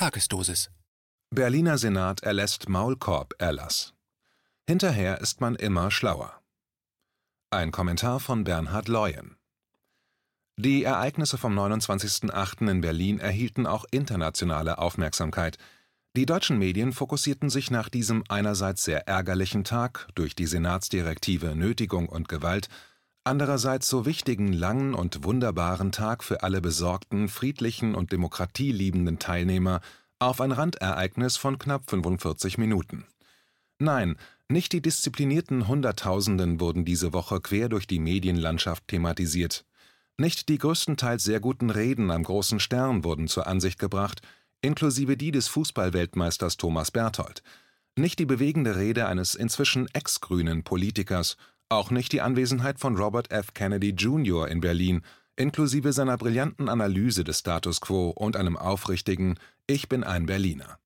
Tagesdosis. Berliner Senat erlässt Maulkorb-Erlass. Hinterher ist man immer schlauer. Ein Kommentar von Bernhard Leuen. Die Ereignisse vom 29.08. in Berlin erhielten auch internationale Aufmerksamkeit. Die deutschen Medien fokussierten sich nach diesem einerseits sehr ärgerlichen Tag durch die Senatsdirektive Nötigung und Gewalt, andererseits so wichtigen langen und wunderbaren Tag für alle besorgten, friedlichen und demokratieliebenden Teilnehmer auf ein Randereignis von knapp 45 Minuten. Nein, nicht die disziplinierten Hunderttausenden wurden diese Woche quer durch die Medienlandschaft thematisiert. Nicht die größtenteils sehr guten Reden am großen Stern wurden zur Ansicht gebracht, inklusive die des Fußballweltmeisters Thomas Berthold. Nicht die bewegende Rede eines inzwischen ex-grünen Politikers, auch nicht die Anwesenheit von Robert F. Kennedy Jr. in Berlin, inklusive seiner brillanten Analyse des Status quo und einem aufrichtigen Ich bin ein Berliner.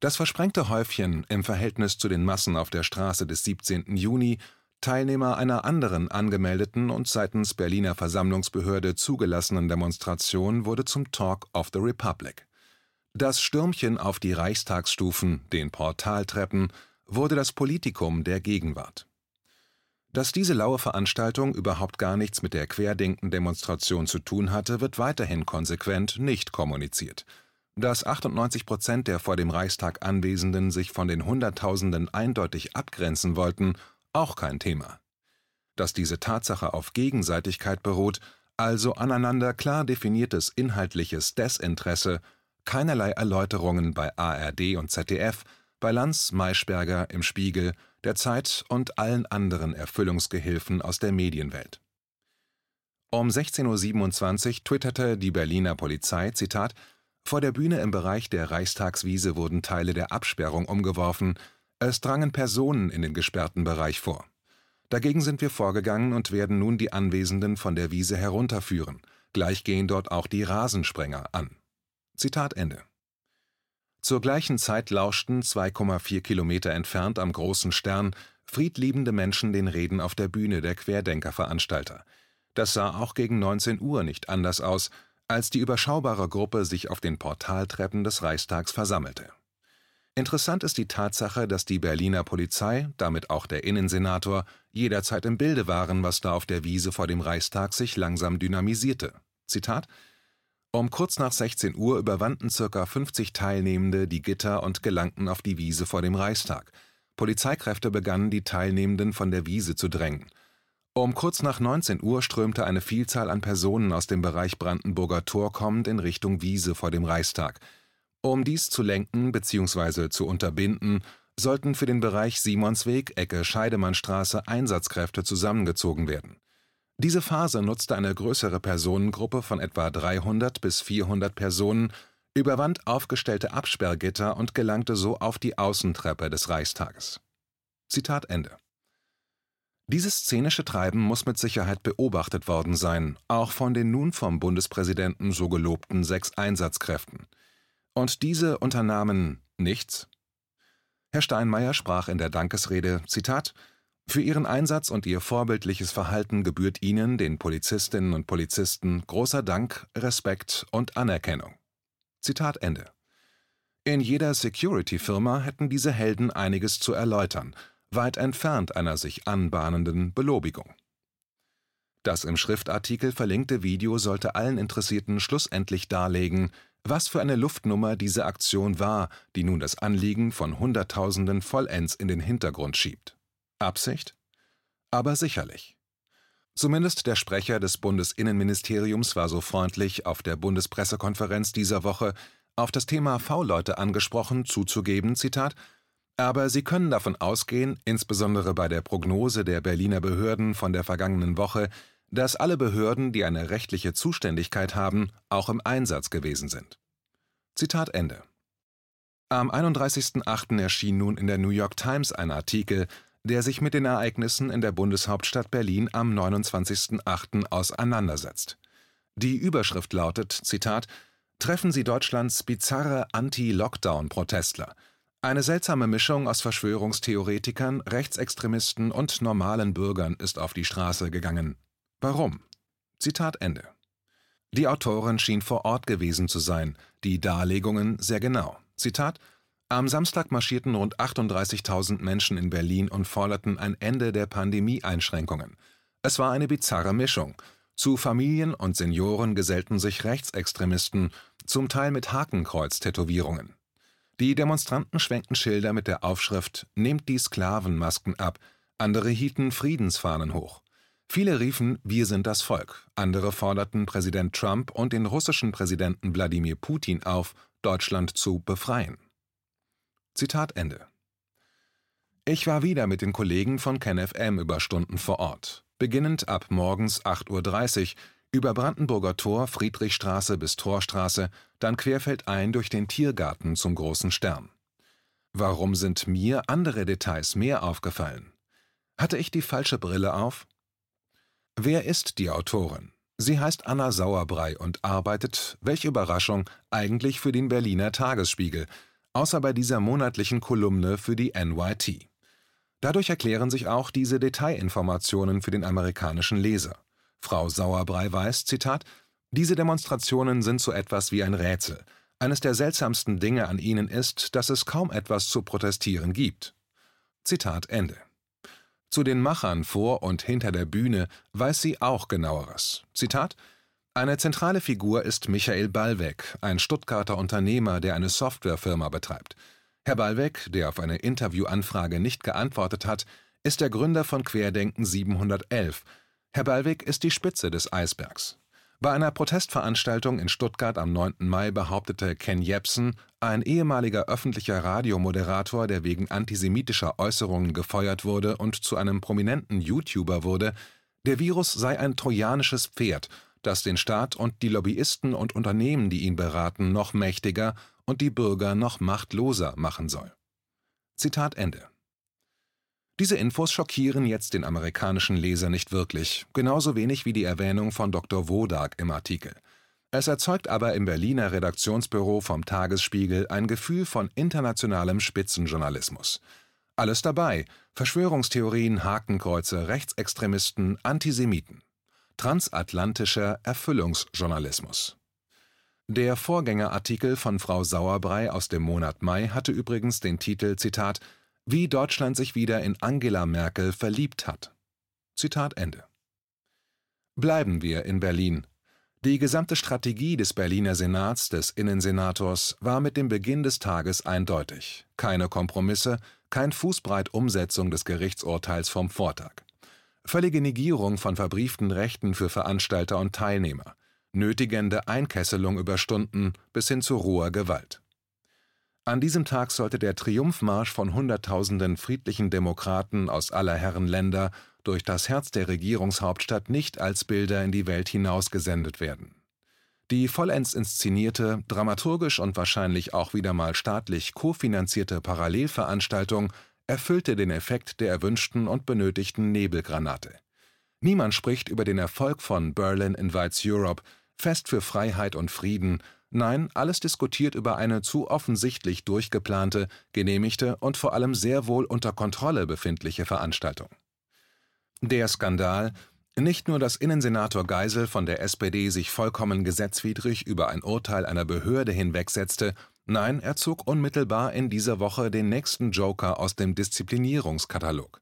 Das versprengte Häufchen im Verhältnis zu den Massen auf der Straße des 17. Juni, Teilnehmer einer anderen angemeldeten und seitens Berliner Versammlungsbehörde zugelassenen Demonstration wurde zum Talk of the Republic. Das Stürmchen auf die Reichstagsstufen, den Portaltreppen, wurde das Politikum der Gegenwart. Dass diese laue Veranstaltung überhaupt gar nichts mit der Querdenken-Demonstration zu tun hatte, wird weiterhin konsequent nicht kommuniziert. Dass 98 Prozent der vor dem Reichstag Anwesenden sich von den Hunderttausenden eindeutig abgrenzen wollten, auch kein Thema. Dass diese Tatsache auf Gegenseitigkeit beruht, also aneinander klar definiertes inhaltliches Desinteresse, keinerlei Erläuterungen bei ARD und ZDF, bei Lanz, Maischberger, im Spiegel, der Zeit und allen anderen Erfüllungsgehilfen aus der Medienwelt. Um 16.27 Uhr twitterte die Berliner Polizei, Zitat, vor der Bühne im Bereich der Reichstagswiese wurden Teile der Absperrung umgeworfen, es drangen Personen in den gesperrten Bereich vor. Dagegen sind wir vorgegangen und werden nun die Anwesenden von der Wiese herunterführen. Gleich gehen dort auch die Rasensprenger an. Zitat Ende. Zur gleichen Zeit lauschten 2,4 Kilometer entfernt am Großen Stern friedliebende Menschen den Reden auf der Bühne der Querdenkerveranstalter. Das sah auch gegen 19 Uhr nicht anders aus, als die überschaubare Gruppe sich auf den Portaltreppen des Reichstags versammelte. Interessant ist die Tatsache, dass die Berliner Polizei, damit auch der Innensenator, jederzeit im Bilde waren, was da auf der Wiese vor dem Reichstag sich langsam dynamisierte. Zitat Um kurz nach 16 Uhr überwanden ca. 50 Teilnehmende die Gitter und gelangten auf die Wiese vor dem Reichstag. Polizeikräfte begannen, die Teilnehmenden von der Wiese zu drängen. Um kurz nach 19 Uhr strömte eine Vielzahl an Personen aus dem Bereich Brandenburger Tor kommend in Richtung Wiese vor dem Reichstag. Um dies zu lenken bzw. zu unterbinden, sollten für den Bereich Simonsweg, Ecke Scheidemannstraße Einsatzkräfte zusammengezogen werden. Diese Phase nutzte eine größere Personengruppe von etwa 300 bis 400 Personen, überwand aufgestellte Absperrgitter und gelangte so auf die Außentreppe des Reichstages. Zitat Ende dieses szenische Treiben muss mit Sicherheit beobachtet worden sein, auch von den nun vom Bundespräsidenten so gelobten sechs Einsatzkräften. Und diese unternahmen nichts? Herr Steinmeier sprach in der Dankesrede, Zitat, für Ihren Einsatz und Ihr vorbildliches Verhalten gebührt Ihnen, den Polizistinnen und Polizisten, großer Dank, Respekt und Anerkennung. Zitat Ende. In jeder Security-Firma hätten diese Helden einiges zu erläutern – weit entfernt einer sich anbahnenden Belobigung. Das im Schriftartikel verlinkte Video sollte allen Interessierten schlussendlich darlegen, was für eine Luftnummer diese Aktion war, die nun das Anliegen von Hunderttausenden vollends in den Hintergrund schiebt. Absicht? Aber sicherlich. Zumindest der Sprecher des Bundesinnenministeriums war so freundlich, auf der Bundespressekonferenz dieser Woche auf das Thema V-Leute angesprochen zuzugeben, Zitat, aber Sie können davon ausgehen, insbesondere bei der Prognose der Berliner Behörden von der vergangenen Woche, dass alle Behörden, die eine rechtliche Zuständigkeit haben, auch im Einsatz gewesen sind. Zitat Ende. Am 31.08. erschien nun in der New York Times ein Artikel, der sich mit den Ereignissen in der Bundeshauptstadt Berlin am 29.08. auseinandersetzt. Die Überschrift lautet, Zitat, Treffen Sie Deutschlands bizarre Anti-Lockdown-Protestler – eine seltsame Mischung aus Verschwörungstheoretikern, Rechtsextremisten und normalen Bürgern ist auf die Straße gegangen. Warum? Zitat Ende. Die Autorin schien vor Ort gewesen zu sein, die Darlegungen sehr genau. Zitat Am Samstag marschierten rund 38.000 Menschen in Berlin und forderten ein Ende der Pandemie-Einschränkungen. Es war eine bizarre Mischung. Zu Familien und Senioren gesellten sich Rechtsextremisten, zum Teil mit Hakenkreuz-Tätowierungen. Die Demonstranten schwenkten Schilder mit der Aufschrift Nehmt die Sklavenmasken ab, andere hielten Friedensfahnen hoch. Viele riefen Wir sind das Volk, andere forderten Präsident Trump und den russischen Präsidenten Wladimir Putin auf, Deutschland zu befreien. Zitat Ende. Ich war wieder mit den Kollegen von KenFM über Stunden vor Ort, beginnend ab morgens 8.30 Uhr über Brandenburger Tor, Friedrichstraße bis Torstraße, dann querfeldein durch den Tiergarten zum Großen Stern. Warum sind mir andere Details mehr aufgefallen? Hatte ich die falsche Brille auf? Wer ist die Autorin? Sie heißt Anna Sauerbrei und arbeitet, welche Überraschung, eigentlich für den Berliner Tagesspiegel, außer bei dieser monatlichen Kolumne für die NYT. Dadurch erklären sich auch diese Detailinformationen für den amerikanischen Leser. Frau Sauerbrei weiß, Zitat, diese Demonstrationen sind so etwas wie ein Rätsel. Eines der seltsamsten Dinge an ihnen ist, dass es kaum etwas zu protestieren gibt. Zitat Ende. Zu den Machern vor und hinter der Bühne weiß sie auch genaueres. Zitat eine zentrale Figur ist Michael Ballweg, ein Stuttgarter Unternehmer, der eine Softwarefirma betreibt. Herr Ballweg, der auf eine Interviewanfrage nicht geantwortet hat, ist der Gründer von Querdenken 711. Herr Ballweg ist die Spitze des Eisbergs. Bei einer Protestveranstaltung in Stuttgart am 9. Mai behauptete Ken Jepsen, ein ehemaliger öffentlicher Radiomoderator, der wegen antisemitischer Äußerungen gefeuert wurde und zu einem prominenten YouTuber wurde, der Virus sei ein trojanisches Pferd, das den Staat und die Lobbyisten und Unternehmen, die ihn beraten, noch mächtiger und die Bürger noch machtloser machen soll. Zitat Ende diese Infos schockieren jetzt den amerikanischen Leser nicht wirklich, genauso wenig wie die Erwähnung von Dr. Wodak im Artikel. Es erzeugt aber im Berliner Redaktionsbüro vom Tagesspiegel ein Gefühl von internationalem Spitzenjournalismus. Alles dabei: Verschwörungstheorien, Hakenkreuze, Rechtsextremisten, Antisemiten. Transatlantischer Erfüllungsjournalismus. Der Vorgängerartikel von Frau Sauerbrei aus dem Monat Mai hatte übrigens den Titel Zitat wie Deutschland sich wieder in Angela Merkel verliebt hat. Zitat Ende. Bleiben wir in Berlin. Die gesamte Strategie des Berliner Senats, des Innensenators, war mit dem Beginn des Tages eindeutig. Keine Kompromisse, kein Fußbreit Umsetzung des Gerichtsurteils vom Vortag. Völlige Negierung von verbrieften Rechten für Veranstalter und Teilnehmer. Nötigende Einkesselung über Stunden bis hin zu roher Gewalt. An diesem Tag sollte der Triumphmarsch von Hunderttausenden friedlichen Demokraten aus aller Herren Länder durch das Herz der Regierungshauptstadt nicht als Bilder in die Welt hinaus gesendet werden. Die vollends inszenierte, dramaturgisch und wahrscheinlich auch wieder mal staatlich kofinanzierte Parallelveranstaltung erfüllte den Effekt der erwünschten und benötigten Nebelgranate. Niemand spricht über den Erfolg von Berlin Invites Europe, Fest für Freiheit und Frieden, Nein, alles diskutiert über eine zu offensichtlich durchgeplante, genehmigte und vor allem sehr wohl unter Kontrolle befindliche Veranstaltung. Der Skandal, nicht nur, dass Innensenator Geisel von der SPD sich vollkommen gesetzwidrig über ein Urteil einer Behörde hinwegsetzte, nein, er zog unmittelbar in dieser Woche den nächsten Joker aus dem Disziplinierungskatalog.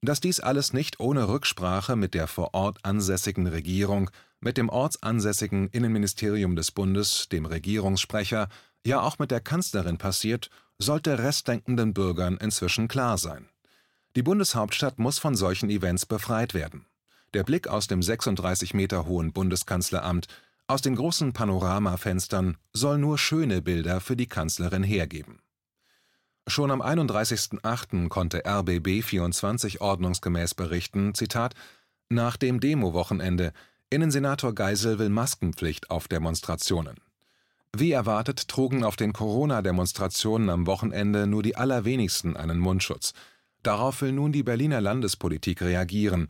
Dass dies alles nicht ohne Rücksprache mit der vor Ort ansässigen Regierung, mit dem ortsansässigen Innenministerium des Bundes, dem Regierungssprecher, ja auch mit der Kanzlerin passiert, sollte restdenkenden Bürgern inzwischen klar sein. Die Bundeshauptstadt muss von solchen Events befreit werden. Der Blick aus dem 36 Meter hohen Bundeskanzleramt, aus den großen Panoramafenstern, soll nur schöne Bilder für die Kanzlerin hergeben. Schon am 31.08. konnte RBB24 ordnungsgemäß berichten, Zitat, nach dem Demo-Wochenende, Innensenator Geisel will Maskenpflicht auf Demonstrationen. Wie erwartet trugen auf den Corona-Demonstrationen am Wochenende nur die allerwenigsten einen Mundschutz. Darauf will nun die Berliner Landespolitik reagieren.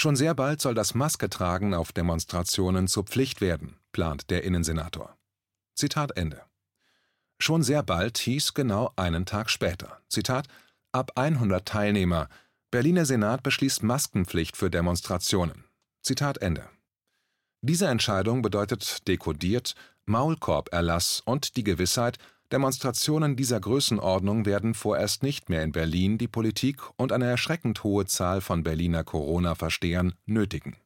Schon sehr bald soll das Masketragen auf Demonstrationen zur Pflicht werden, plant der Innensenator. Zitat Ende. Schon sehr bald hieß genau einen Tag später. Zitat: Ab 100 Teilnehmer. Berliner Senat beschließt Maskenpflicht für Demonstrationen. Zitat Ende. Diese Entscheidung bedeutet dekodiert Maulkorb-Erlass und die Gewissheit, Demonstrationen dieser Größenordnung werden vorerst nicht mehr in Berlin die Politik und eine erschreckend hohe Zahl von Berliner Corona-Verstehern nötigen.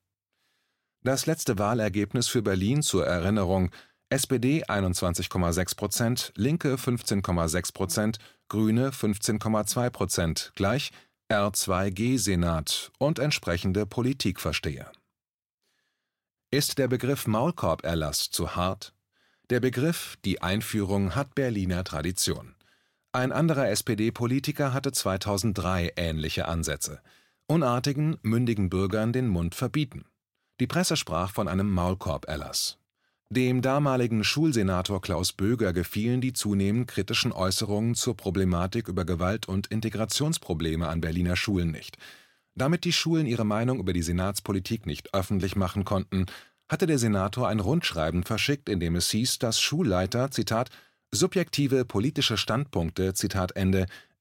Das letzte Wahlergebnis für Berlin zur Erinnerung: SPD 21,6 Prozent, Linke 15,6 Prozent, Grüne 15,2 Prozent, gleich R2G-Senat und entsprechende Politikversteher. Ist der Begriff Maulkorb-Erlass zu hart? Der Begriff, die Einführung hat Berliner Tradition. Ein anderer SPD-Politiker hatte 2003 ähnliche Ansätze: unartigen, mündigen Bürgern den Mund verbieten. Die Presse sprach von einem Maulkorb-Erlass. Dem damaligen Schulsenator Klaus Böger gefielen die zunehmend kritischen Äußerungen zur Problematik über Gewalt und Integrationsprobleme an Berliner Schulen nicht. Damit die Schulen ihre Meinung über die Senatspolitik nicht öffentlich machen konnten hatte der Senator ein Rundschreiben verschickt, in dem es hieß, dass Schulleiter „ subjektive politische Standpunkte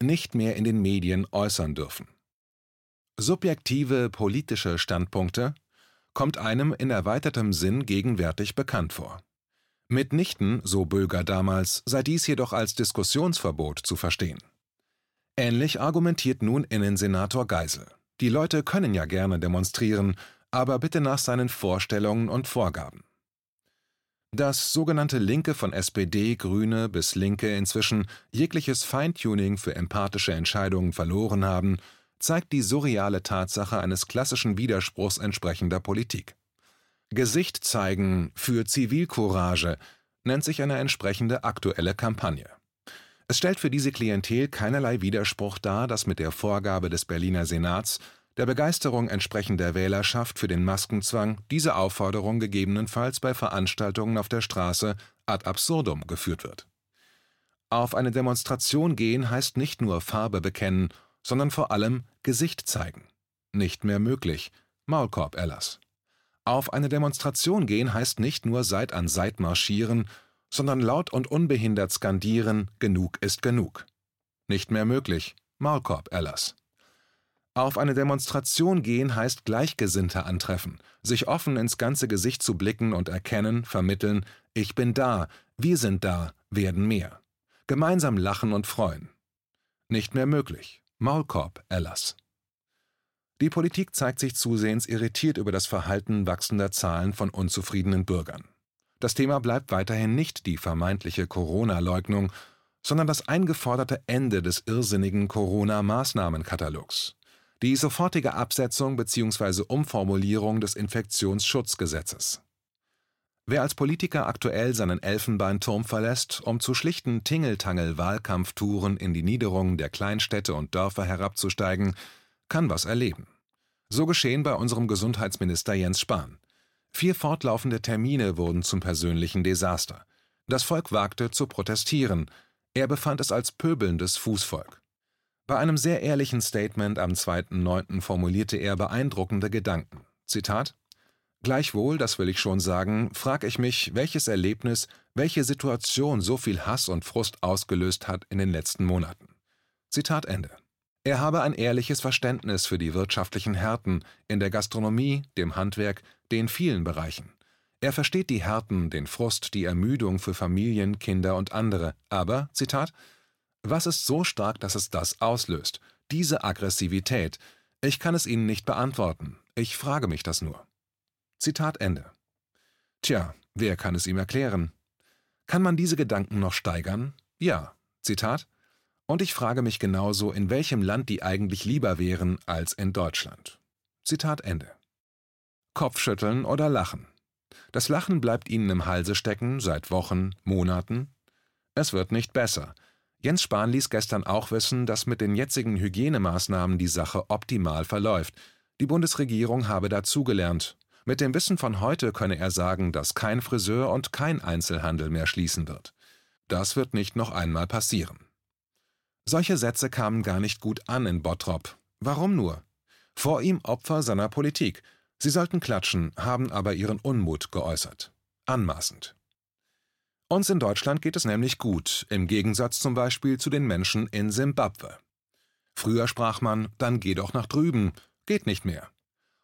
“nicht mehr in den Medien äußern dürfen. Subjektive politische Standpunkte kommt einem in erweitertem Sinn gegenwärtig bekannt vor. Mitnichten, so Böger damals, sei dies jedoch als Diskussionsverbot zu verstehen. Ähnlich argumentiert nun Innensenator Geisel: Die Leute können ja gerne demonstrieren aber bitte nach seinen Vorstellungen und Vorgaben. Dass sogenannte Linke von SPD, Grüne bis Linke inzwischen jegliches Feintuning für empathische Entscheidungen verloren haben, zeigt die surreale Tatsache eines klassischen Widerspruchs entsprechender Politik. Gesicht zeigen für Zivilcourage nennt sich eine entsprechende aktuelle Kampagne. Es stellt für diese Klientel keinerlei Widerspruch dar, dass mit der Vorgabe des Berliner Senats der Begeisterung entsprechender Wählerschaft für den Maskenzwang diese Aufforderung gegebenenfalls bei Veranstaltungen auf der Straße ad absurdum geführt wird. Auf eine Demonstration gehen heißt nicht nur Farbe bekennen, sondern vor allem Gesicht zeigen. Nicht mehr möglich. Maulkorb-Erlass. Auf eine Demonstration gehen heißt nicht nur Seit an Seit marschieren, sondern laut und unbehindert skandieren Genug ist genug. Nicht mehr möglich. Maulkorb-Erlass. Auf eine Demonstration gehen heißt Gleichgesinnte antreffen, sich offen ins ganze Gesicht zu blicken und erkennen, vermitteln, ich bin da, wir sind da, werden mehr. Gemeinsam lachen und freuen. Nicht mehr möglich. Maulkorb, Erlass. Die Politik zeigt sich zusehends irritiert über das Verhalten wachsender Zahlen von unzufriedenen Bürgern. Das Thema bleibt weiterhin nicht die vermeintliche Corona-Leugnung, sondern das eingeforderte Ende des irrsinnigen Corona-Maßnahmenkatalogs die sofortige Absetzung bzw. Umformulierung des Infektionsschutzgesetzes. Wer als Politiker aktuell seinen Elfenbeinturm verlässt, um zu schlichten Tingeltangel-Wahlkampftouren in die Niederungen der Kleinstädte und Dörfer herabzusteigen, kann was erleben. So geschehen bei unserem Gesundheitsminister Jens Spahn. Vier fortlaufende Termine wurden zum persönlichen Desaster. Das Volk wagte zu protestieren. Er befand es als pöbelndes Fußvolk. Bei einem sehr ehrlichen Statement am 2.9. formulierte er beeindruckende Gedanken. Zitat: Gleichwohl, das will ich schon sagen, frag ich mich, welches Erlebnis, welche Situation so viel Hass und Frust ausgelöst hat in den letzten Monaten. Zitat Ende. Er habe ein ehrliches Verständnis für die wirtschaftlichen Härten in der Gastronomie, dem Handwerk, den vielen Bereichen. Er versteht die Härten, den Frust, die Ermüdung für Familien, Kinder und andere, aber, Zitat, was ist so stark, dass es das auslöst? Diese Aggressivität. Ich kann es Ihnen nicht beantworten. Ich frage mich das nur. Zitat Ende. Tja, wer kann es ihm erklären? Kann man diese Gedanken noch steigern? Ja. Zitat. Und ich frage mich genauso, in welchem Land die eigentlich lieber wären als in Deutschland. Zitat Ende. Kopfschütteln oder lachen. Das Lachen bleibt Ihnen im Halse stecken seit Wochen, Monaten. Es wird nicht besser. Jens Spahn ließ gestern auch wissen, dass mit den jetzigen Hygienemaßnahmen die Sache optimal verläuft. Die Bundesregierung habe dazugelernt. Mit dem Wissen von heute könne er sagen, dass kein Friseur und kein Einzelhandel mehr schließen wird. Das wird nicht noch einmal passieren. Solche Sätze kamen gar nicht gut an in Bottrop. Warum nur? Vor ihm Opfer seiner Politik. Sie sollten klatschen, haben aber ihren Unmut geäußert. Anmaßend. Uns in Deutschland geht es nämlich gut, im Gegensatz zum Beispiel zu den Menschen in Simbabwe. Früher sprach man, dann geh doch nach drüben, geht nicht mehr.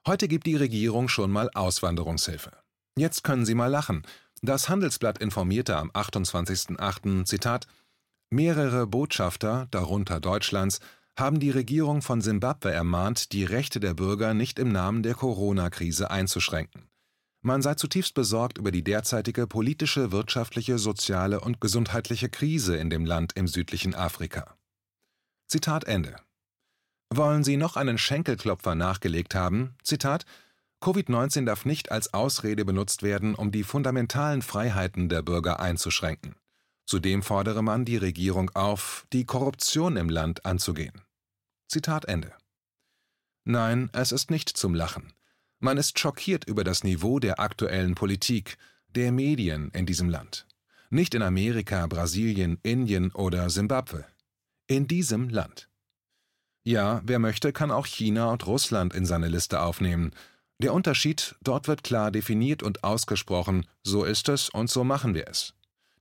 Heute gibt die Regierung schon mal Auswanderungshilfe. Jetzt können Sie mal lachen. Das Handelsblatt informierte am 28.08. Zitat Mehrere Botschafter, darunter Deutschlands, haben die Regierung von Simbabwe ermahnt, die Rechte der Bürger nicht im Namen der Corona-Krise einzuschränken. Man sei zutiefst besorgt über die derzeitige politische, wirtschaftliche, soziale und gesundheitliche Krise in dem Land im südlichen Afrika. Zitat Ende. Wollen Sie noch einen Schenkelklopfer nachgelegt haben? Zitat Covid-19 darf nicht als Ausrede benutzt werden, um die fundamentalen Freiheiten der Bürger einzuschränken. Zudem fordere man die Regierung auf, die Korruption im Land anzugehen. Zitat Ende. Nein, es ist nicht zum Lachen. Man ist schockiert über das Niveau der aktuellen Politik, der Medien in diesem Land. Nicht in Amerika, Brasilien, Indien oder Simbabwe. In diesem Land. Ja, wer möchte, kann auch China und Russland in seine Liste aufnehmen. Der Unterschied, dort wird klar definiert und ausgesprochen, so ist es und so machen wir es.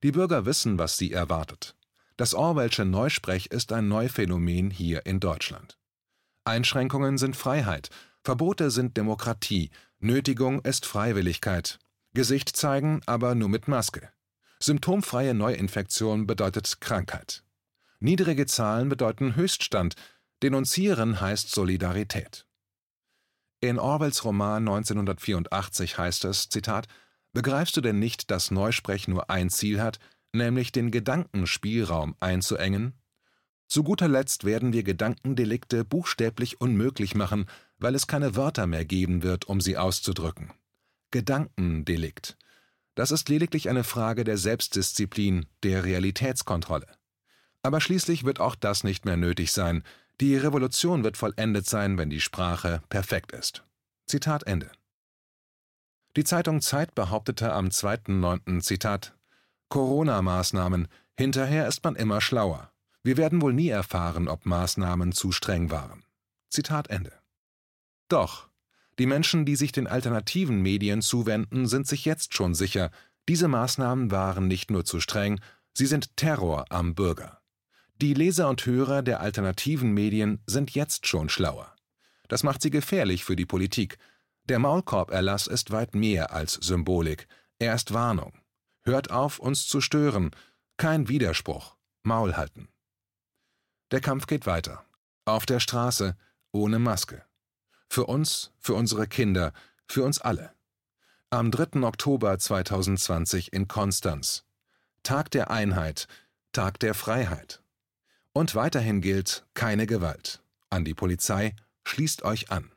Die Bürger wissen, was sie erwartet. Das Orwellsche Neusprech ist ein Neuphänomen hier in Deutschland. Einschränkungen sind Freiheit, Verbote sind Demokratie, Nötigung ist Freiwilligkeit. Gesicht zeigen, aber nur mit Maske. Symptomfreie Neuinfektion bedeutet Krankheit. Niedrige Zahlen bedeuten Höchststand, Denunzieren heißt Solidarität. In Orwells Roman 1984 heißt es, Zitat, Begreifst du denn nicht, dass Neusprech nur ein Ziel hat, nämlich den Gedankenspielraum einzuengen? Zu guter Letzt werden wir Gedankendelikte buchstäblich unmöglich machen, weil es keine Wörter mehr geben wird, um sie auszudrücken. Gedankendelikt. Das ist lediglich eine Frage der Selbstdisziplin, der Realitätskontrolle. Aber schließlich wird auch das nicht mehr nötig sein. Die Revolution wird vollendet sein, wenn die Sprache perfekt ist. Zitat Ende. Die Zeitung Zeit behauptete am 2.9. Zitat Corona-Maßnahmen, hinterher ist man immer schlauer. Wir werden wohl nie erfahren, ob Maßnahmen zu streng waren. Zitat Ende. Doch, die Menschen, die sich den alternativen Medien zuwenden, sind sich jetzt schon sicher, diese Maßnahmen waren nicht nur zu streng, sie sind Terror am Bürger. Die Leser und Hörer der alternativen Medien sind jetzt schon schlauer. Das macht sie gefährlich für die Politik. Der Maulkorb-Erlass ist weit mehr als Symbolik. Er ist Warnung. Hört auf, uns zu stören. Kein Widerspruch. Maul halten. Der Kampf geht weiter. Auf der Straße, ohne Maske. Für uns, für unsere Kinder, für uns alle. Am 3. Oktober 2020 in Konstanz. Tag der Einheit, Tag der Freiheit. Und weiterhin gilt keine Gewalt. An die Polizei, schließt euch an.